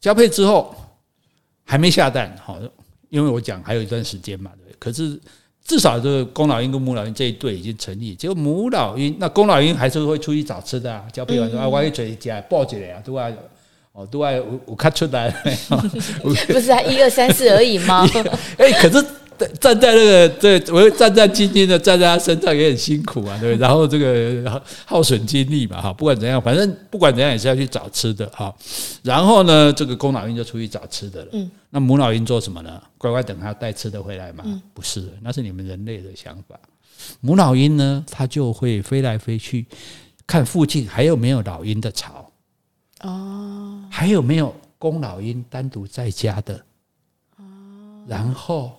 交配之后还没下蛋，好，因为我讲还有一段时间嘛，对。可是至少这个公老鹰跟母老鹰这一对已经成立，结果母老鹰那公老鹰还是会出去找吃的啊。交配完之后啊，我一嘴夹抱起来啊，都爱哦，都爱我我看出来，不是啊，一二三四而已吗？哎，可是。站在那个，对我战战兢兢的站在他身上也很辛苦啊，对？然后这个耗损精力嘛，哈，不管怎样，反正不管怎样也是要去找吃的哈。然后呢，这个公老鹰就出去找吃的了。嗯，那母老鹰做什么呢？乖乖等他带吃的回来嘛？不是，那是你们人类的想法。母老鹰呢，它就会飞来飞去，看附近还有没有老鹰的巢。哦，还有没有公老鹰单独在家的？哦，然后。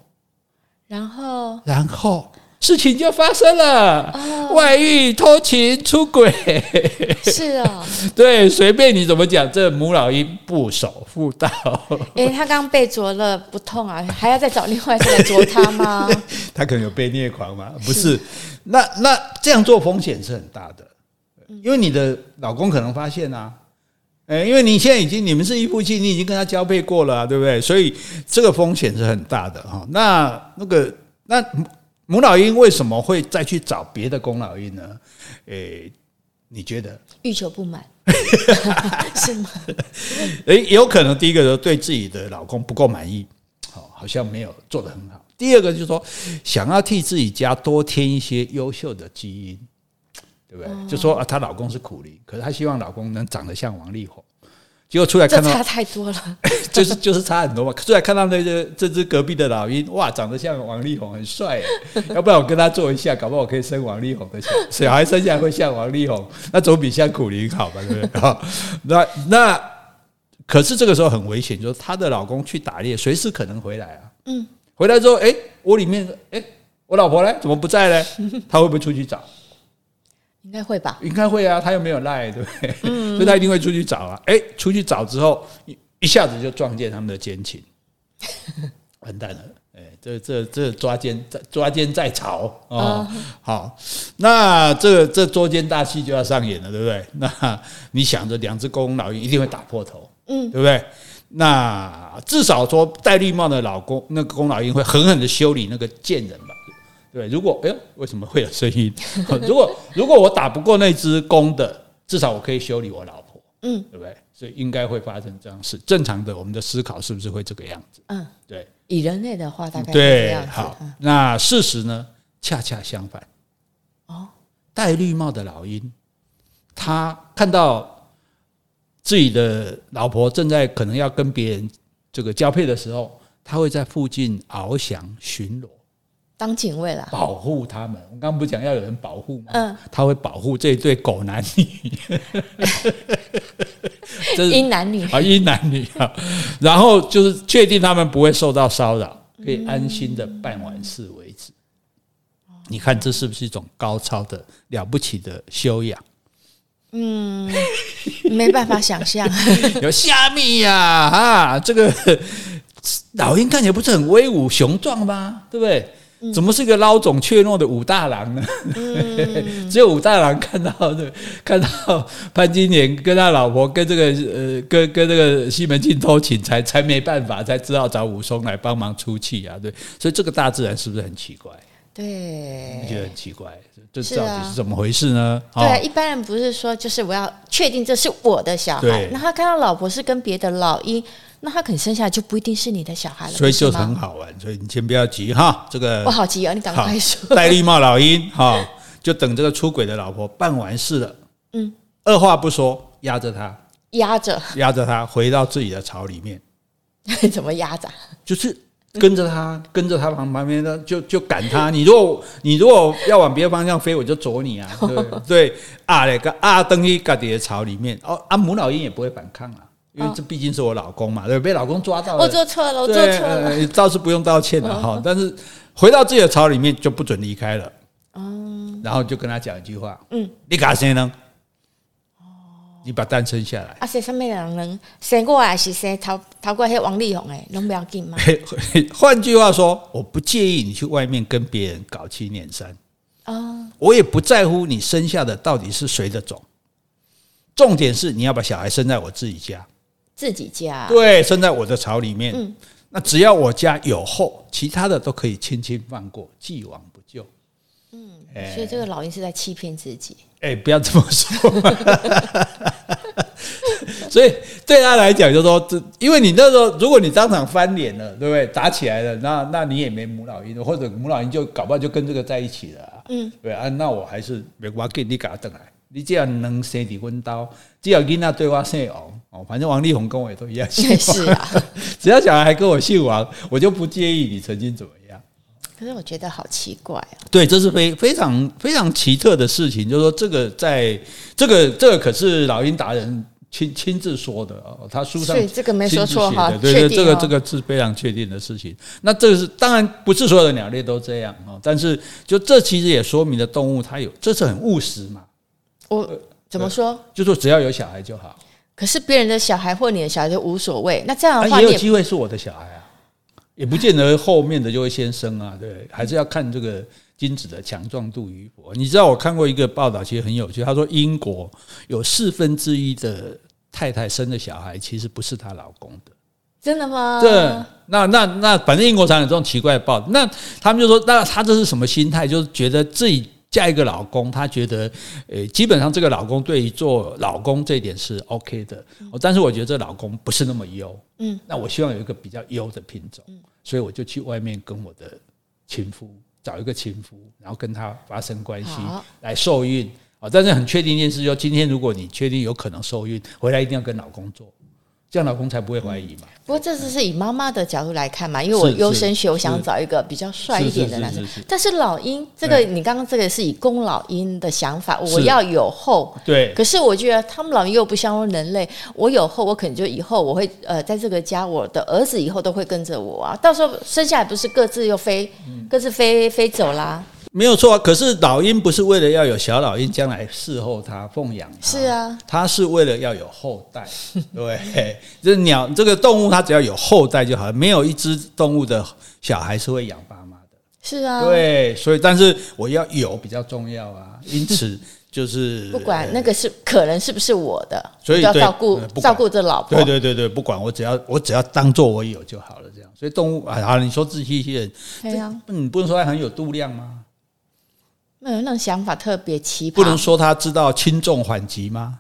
然后，然后事情就发生了，哦、外遇、偷情、出轨，是啊、哦，对，随便你怎么讲，这母老鹰不守妇道。哎，他刚被啄了，不痛啊？还要再找另外一个来啄他吗？他可能有被虐狂吗？不是，是那那这样做风险是很大的，因为你的老公可能发现啊，哎，因为你现在已经你们是一夫妻，你已经跟他交配过了，啊，对不对？所以这个风险是很大的哈。那那个那母老鹰为什么会再去找别的公老鹰呢？诶，你觉得？欲求不满 是吗？诶，有可能第一个是对自己的老公不够满意，好，好像没有做得很好。第二个就是说，想要替自己家多添一些优秀的基因。对不对？就说啊，她老公是苦力，可是她希望老公能长得像王力宏，结果出来看到差太多了，就是就是差很多嘛。出来看到那个这只隔壁的老鹰，哇，长得像王力宏，很帅。要不然我跟他做一下，搞不好我可以生王力宏的小小孩，生下来会像王力宏，那总比像苦力好吧？对不对？好，那那可是这个时候很危险，就是她的老公去打猎，随时可能回来啊。嗯，回来之后，哎，我里面，哎，我老婆呢？怎么不在呢？他会不会出去找？应该会吧，应该会啊，他又没有赖，对不对？嗯，所以他一定会出去找啊。哎，出去找之后，一一下子就撞见他们的奸情，完蛋了！哎，这这这抓奸在抓奸在巢啊！好，那这个这捉奸大戏就要上演了，对不对？那你想着两只公老鹰一定会打破头，嗯，对不对？那至少说戴绿帽的老公，那个公老鹰会狠狠的修理那个贱人吧。对，如果哎呦，为什么会有声音？如果如果我打不过那只公的，至少我可以修理我老婆，嗯，对不对？所以应该会发生这样事。正常的，我们的思考是不是会这个样子？嗯，对。以人类的话，大概是这样子。对，好。那事实呢？恰恰相反。哦，戴绿帽的老鹰，他看到自己的老婆正在可能要跟别人这个交配的时候，他会在附近翱翔巡逻，当警卫了，保护他们。我刚刚不讲要有人保护吗？嗯，他会保护这一对狗男女，这是阴男女啊，阴男女啊，然后就是确定他们不会受到骚扰，可以安心的办完事为止。你看这是不是一种高超的了不起的修养？嗯，没办法想象。有虾米呀？啊，这个老鹰看起来不是很威武雄壮吗？对不对？怎么是个孬种怯懦的武大郎呢？嗯、只有武大郎看到的，看到潘金莲跟他老婆跟这个呃，跟跟这个西门庆偷情，才才没办法，才知道找武松来帮忙出气啊。对，所以这个大自然是不是很奇怪？对，你觉得很奇怪，这到底是怎么回事呢？对啊，一般人不是说，就是我要确定这是我的小孩，那他看到老婆是跟别的老鹰，那他可能生下来就不一定是你的小孩了。所以就很好玩，所以你先不要急哈。这个我好急啊，你赶快说。戴绿帽老鹰哈，就等这个出轨的老婆办完事了，嗯，二话不说，压着他，压着，压着他回到自己的巢里面。怎么压着？就是。跟着他，跟着他旁旁边的，就就赶他。你如果你如果要往别的方向飞，我就啄你啊！对对。啊，那个啊，登去家己的巢里面。哦啊，母老鹰也不会反抗啊，因为这毕竟是我老公嘛，对，被老公抓到了，我做错了，我做错了，倒是不用道歉了哈。但是回到自己的巢里面就不准离开了，嗯，然后就跟他讲一句话，嗯，你干谁呢？你把蛋生下来啊？生什么人能生过还是生逃逃过那王力宏？哎，能不要紧吗？换句话说，我不介意你去外面跟别人搞七捻三啊，我也不在乎你生下的到底是谁的种，重点是你要把小孩生在我自己家，自己家对，生在我的巢里面。嗯，那只要我家有后，其他的都可以轻轻放过，既往不咎。嗯，所以这个老鹰是在欺骗自己。哎、欸，不要这么说。所以对他来讲，就是说，这因为你那时候，如果你当场翻脸了，对不对？打起来了，那那你也没母老鹰，或者母老鹰就搞不好就跟这个在一起了。嗯，对啊，那我还是没我给你给他等来。你只要能生的温刀，只要囡仔对话姓王哦，反正王力宏跟我也都一样姓王。是啊，只要小孩还跟我姓王，我就不介意你曾经怎么。可是我觉得好奇怪啊！对，这是非非常非常奇特的事情，就是说这个在这个这个可是老鹰达人亲亲自说的哦，他书上所以这个没说错哈，对对，这个这个是非常确定的事情。那这个是当然不是所有的鸟类都这样哦，但是就这其实也说明了动物它有这是很务实嘛。我怎么说？就说只要有小孩就好。可是别人的小孩或你的小孩就无所谓。那这样的话也有机会是我的小孩啊。也不见得后面的就会先生啊，对，还是要看这个精子的强壮度与否。你知道我看过一个报道，其实很有趣。他说英国有四分之一的太太生的小孩其实不是她老公的，真的吗？对，那那那反正英国常有这种奇怪的报道。那他们就说，那他这是什么心态？就是觉得自己。嫁一个老公，她觉得，呃，基本上这个老公对于做老公这一点是 OK 的，但是我觉得这老公不是那么优，嗯，那我希望有一个比较优的品种，所以我就去外面跟我的情夫找一个情夫，然后跟他发生关系来受孕。啊，但是很确定一件事，就今天如果你确定有可能受孕，回来一定要跟老公做。这样老公才不会怀疑嘛。不过这只是以妈妈的角度来看嘛，因为我优生学，我想找一个比较帅一点的男生。但是老鹰这个，你刚刚这个是以公老鹰的想法，我要有后。对。可是我觉得他们老鹰又不像人类，我有后，我可能就以后我会呃，在这个家，我的儿子以后都会跟着我啊。到时候生下来不是各自又飞，各自飞飞走啦。没有错啊，可是老鹰不是为了要有小老鹰将来侍候它、奉养它，是啊，它是为了要有后代。对，这鸟这个动物，它只要有后代就好，没有一只动物的小孩是会养爸妈的。是啊，对，所以但是我要有比较重要啊，因此就是 不管那个是可能是不是我的，所以要照顾照顾这老婆。对对对对，不管我只要我只要当做我有就好了，这样。所以动物啊，你说自欺欺人，对呀，你不能说它很有度量吗？没有那种想法特别奇葩，不能说他知道轻重缓急吗？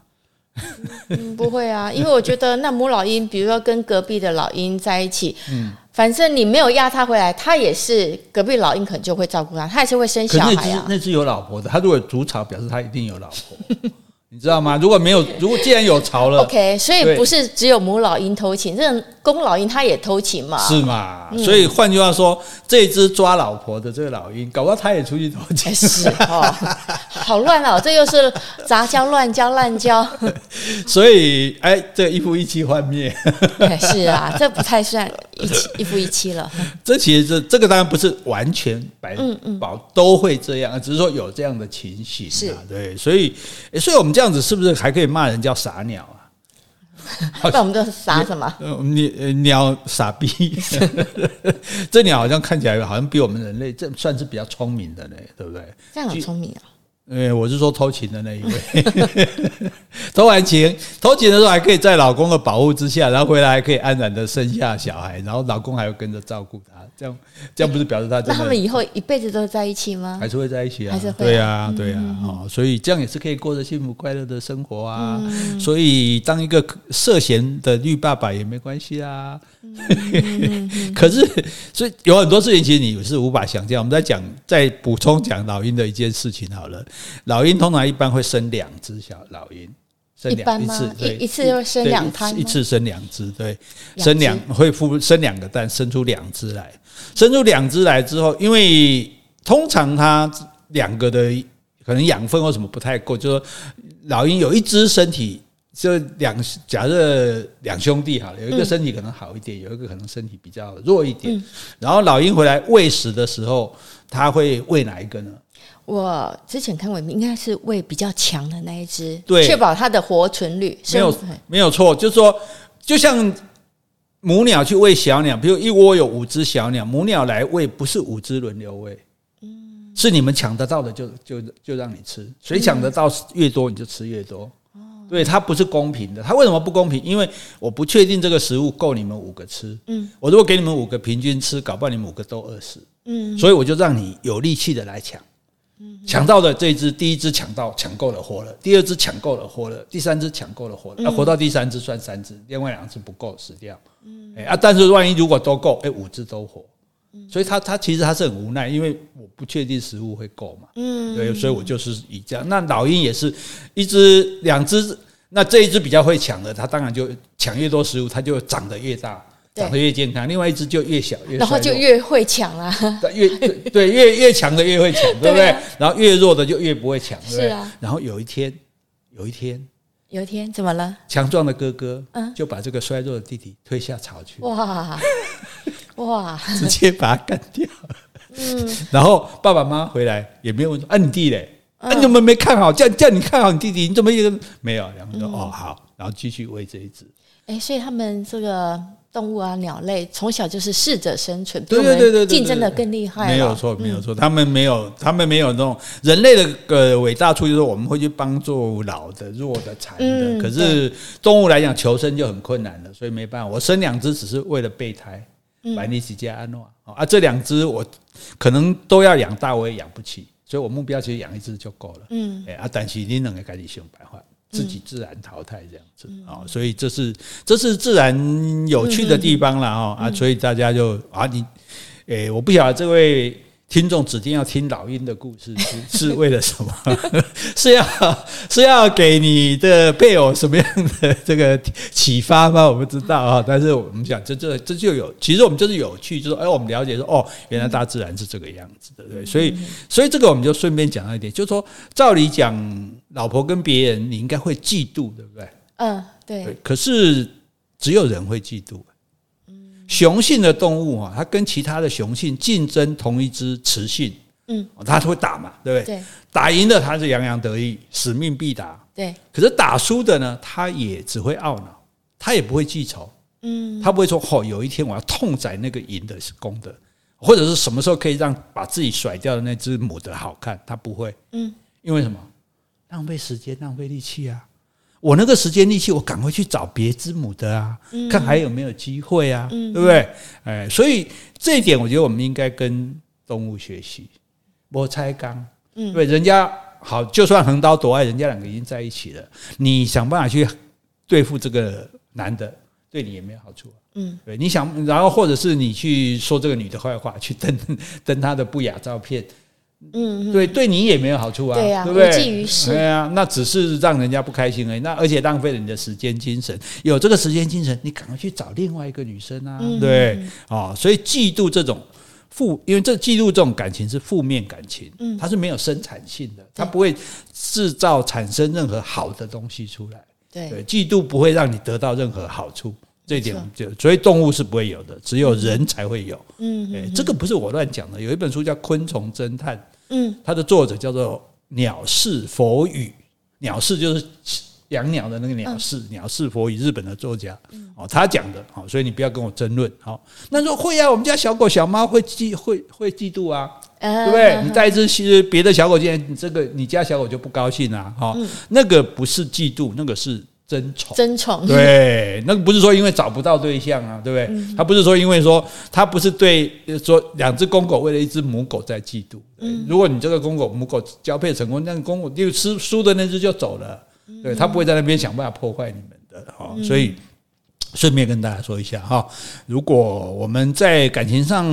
嗯，不会啊，因为我觉得那母老鹰，比如说跟隔壁的老鹰在一起，嗯，反正你没有压他回来，他也是隔壁老鹰可能就会照顾他，他也是会生小孩啊。那只有老婆的，他如果筑巢，表示他一定有老婆。你知道吗？如果没有，如果既然有巢了，OK，所以不是只有母老鹰偷情，这种公老鹰它也偷情嘛？是嘛？所以换句话说，这只抓老婆的这个老鹰，搞不好它也出去偷情。是哦，好乱哦，这又是杂交、乱交、滥交。所以，哎，这一夫一妻幻灭。是啊，这不太算一妻一夫一妻了。这其实这这个当然不是完全百宝都会这样，只是说有这样的情形。是，对，所以，所以我们。这样子是不是还可以骂人叫傻鸟啊？那我们这是傻什么？你鸟傻逼，这鸟好像看起来好像比我们人类这算是比较聪明的嘞，对不对？这样很聪明啊！哎，我是说偷情的那一位，偷完情，偷情的时候还可以在老公的保护之下，然后回来还可以安然的生下小孩，然后老公还要跟着照顾他，这样这样不是表示他真的？那他们以后一辈子都在一起吗？还是会在一起啊？还是会？对啊，对啊，哦，所以这样也是可以过着幸福快乐的生活啊。所以当一个涉嫌的绿爸爸也没关系啊。可是，所以有很多事情其实你是无法想象。我们在讲，再补充讲老鹰的一件事情好了。老鹰通常一般会生两只小老鹰，生两一次，对，一次就生两胎，一次生两只，对，生两会孵生两个蛋，生出两只来，生出两只来之后，因为通常它两个的可能养分或什么不太够，就说老鹰有一只身体。就两，假设两兄弟好了，有一个身体可能好一点，有一个可能身体比较弱一点。然后老鹰回来喂食的时候，他会喂哪一个呢？我之前看过，应该是喂比较强的那一只，对，确保它的活存率。没有，没有错，就是说，就像母鸟去喂小鸟，比如一窝有五只小鸟，母鸟来喂，不是五只轮流喂，是你们抢得到的就就就让你吃，谁抢得到越多你就吃越多。对，它不是公平的。它为什么不公平？因为我不确定这个食物够你们五个吃。嗯，我如果给你们五个平均吃，搞不好你们五个都饿死。嗯，所以我就让你有力气的来抢。嗯，抢到的这一只，第一只抢到抢够了活了，第二只抢够了活了，第三只抢够了活了。那活到第三只算三只，另外两只不够死掉。嗯，哎啊，但是万一如果都够，哎，五只都活。所以他他其实他是很无奈，因为我不确定食物会够嘛。嗯，对，所以我就是以这样。那老鹰也是一只、两只，那这一只比较会抢的，它当然就抢越多食物，它就长得越大，长得越健康。另外一只就越小越，然后就越会抢啊。越对越越强的越会抢，对不对？然后越弱的就越不会抢，对不对？是啊。然后有一天，有一天，有一天怎么了？强壮的哥哥就把这个衰弱的弟弟推下巢去。哇！哇！直接把他干掉，嗯，然后爸爸妈妈回来也没有问说啊，你弟嘞？啊，你怎么没看好？叫叫你看好你弟弟，你怎么一个没有？然后说哦好，然后继续喂这一只。哎，所以他们这个动物啊，鸟类从小就是适者生存，对对对对，竞争的更厉害。没有错，没有错，他们没有，他们没有那种人类的个伟大处，就是我们会去帮助老的、弱的、残的。可是动物来讲，求生就很困难了，所以没办法。我生两只只是为了备胎。百尼几加安诺啊，这两只我可能都要养大，我也养不起，所以我目标其实养一只就够了。嗯，哎啊，但是你能够赶紧想办法，自己自然淘汰这样子。啊，所以这是这是自然有趣的地方了哈啊，所以大家就啊你，哎，我不晓得这位。听众指定要听老鹰的故事是 是为了什么？是要是要给你的配偶什么样的这个启发吗？我不知道啊。但是我们讲，这这这就有，其实我们就是有趣，就是哎，我们了解说，哦，原来大自然是这个样子的，对？所以所以这个我们就顺便讲到一点，就是说，照理讲，老婆跟别人，你应该会嫉妒，对不对？嗯，对。可是只有人会嫉妒。雄性的动物啊，它跟其他的雄性竞争同一只雌性，嗯，它会打嘛，对不对？对，打赢了它是洋洋得意，使命必达。对，可是打输的呢，它也只会懊恼，它也不会记仇，嗯，它不会说哦，有一天我要痛宰那个赢的是公的，或者是什么时候可以让把自己甩掉的那只母的好看，它不会，嗯，因为什么？浪费时间，浪费力气啊。我那个时间力气，我赶快去找别之母的啊，看还有没有机会啊，对不对？哎，所以这一点，我觉得我们应该跟动物学习。我猜刚，对，人家好，就算横刀夺爱，人家两个已经在一起了，你想办法去对付这个男的，对你也没有好处。嗯，对，你想，然后或者是你去说这个女的坏话，去登登她的不雅照片。嗯，对，对你也没有好处啊，对呀，对不对？无济于事，对啊，那只是让人家不开心而已。那而且浪费了你的时间精神。有这个时间精神，你赶快去找另外一个女生啊，嗯、对啊、哦。所以嫉妒这种负，因为这嫉妒这种感情是负面感情，嗯，它是没有生产性的，它不会制造产生任何好的东西出来。对，对，嫉妒不会让你得到任何好处。这一点就，所以动物是不会有的，只有人才会有。嗯，哎，这个不是我乱讲的，有一本书叫《昆虫侦探》，嗯，它的作者叫做鸟饲佛语，鸟饲就是养鸟的那个鸟饲，鸟饲佛语，日本的作家，哦，他讲的，好，所以你不要跟我争论，好，那说会啊，我们家小狗小猫会嫉会会嫉妒啊，对不对？你带一只别的小狗进来，你这个你家小狗就不高兴啊，哈，那个不是嫉妒，那个是。争宠，争宠，对，那个不是说因为找不到对象啊，对不对？嗯、他不是说因为说他不是对说两只公狗为了一只母狗在嫉妒。嗯，如果你这个公狗母狗交配成功，那个公狗就输输的那只就走了，对，他不会在那边想办法破坏你们的哈，所以。顺便跟大家说一下哈，如果我们在感情上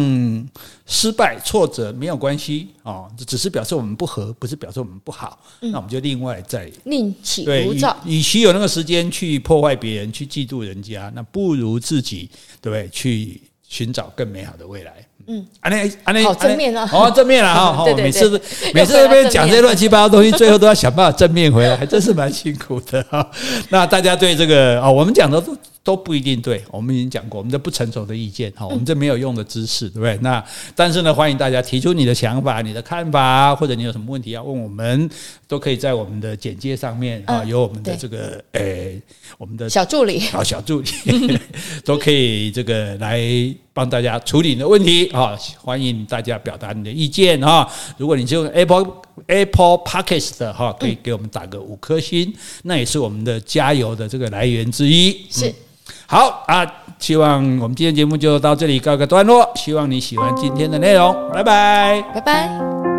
失败挫折没有关系啊，这只是表示我们不合，不是表示我们不好。那我们就另外再另起炉灶。与其有那个时间去破坏别人，去嫉妒人家，那不如自己对不对？去寻找更美好的未来。嗯，安内安内好正面啊，好正面啊 哈。每次每次这边讲这些乱七八糟东西，最后都要想办法正面回来，还真是蛮辛苦的哈。那大家对这个啊，我们讲的都。不一定对，我们已经讲过，我们这不成熟的意见哈，我们这没有用的知识，对不对？那但是呢，欢迎大家提出你的想法、你的看法，或者你有什么问题要问我们，都可以在我们的简介上面啊，有我们的这个诶，我们的小助理啊，小助理 都可以这个来帮大家处理你的问题啊，欢迎大家表达你的意见啊。如果你是用 Apple Apple p o c k e t 的哈，可以给我们打个五颗星，那也是我们的加油的这个来源之一。是。好啊，希望我们今天节目就到这里告个段落。希望你喜欢今天的内容，拜拜，拜拜。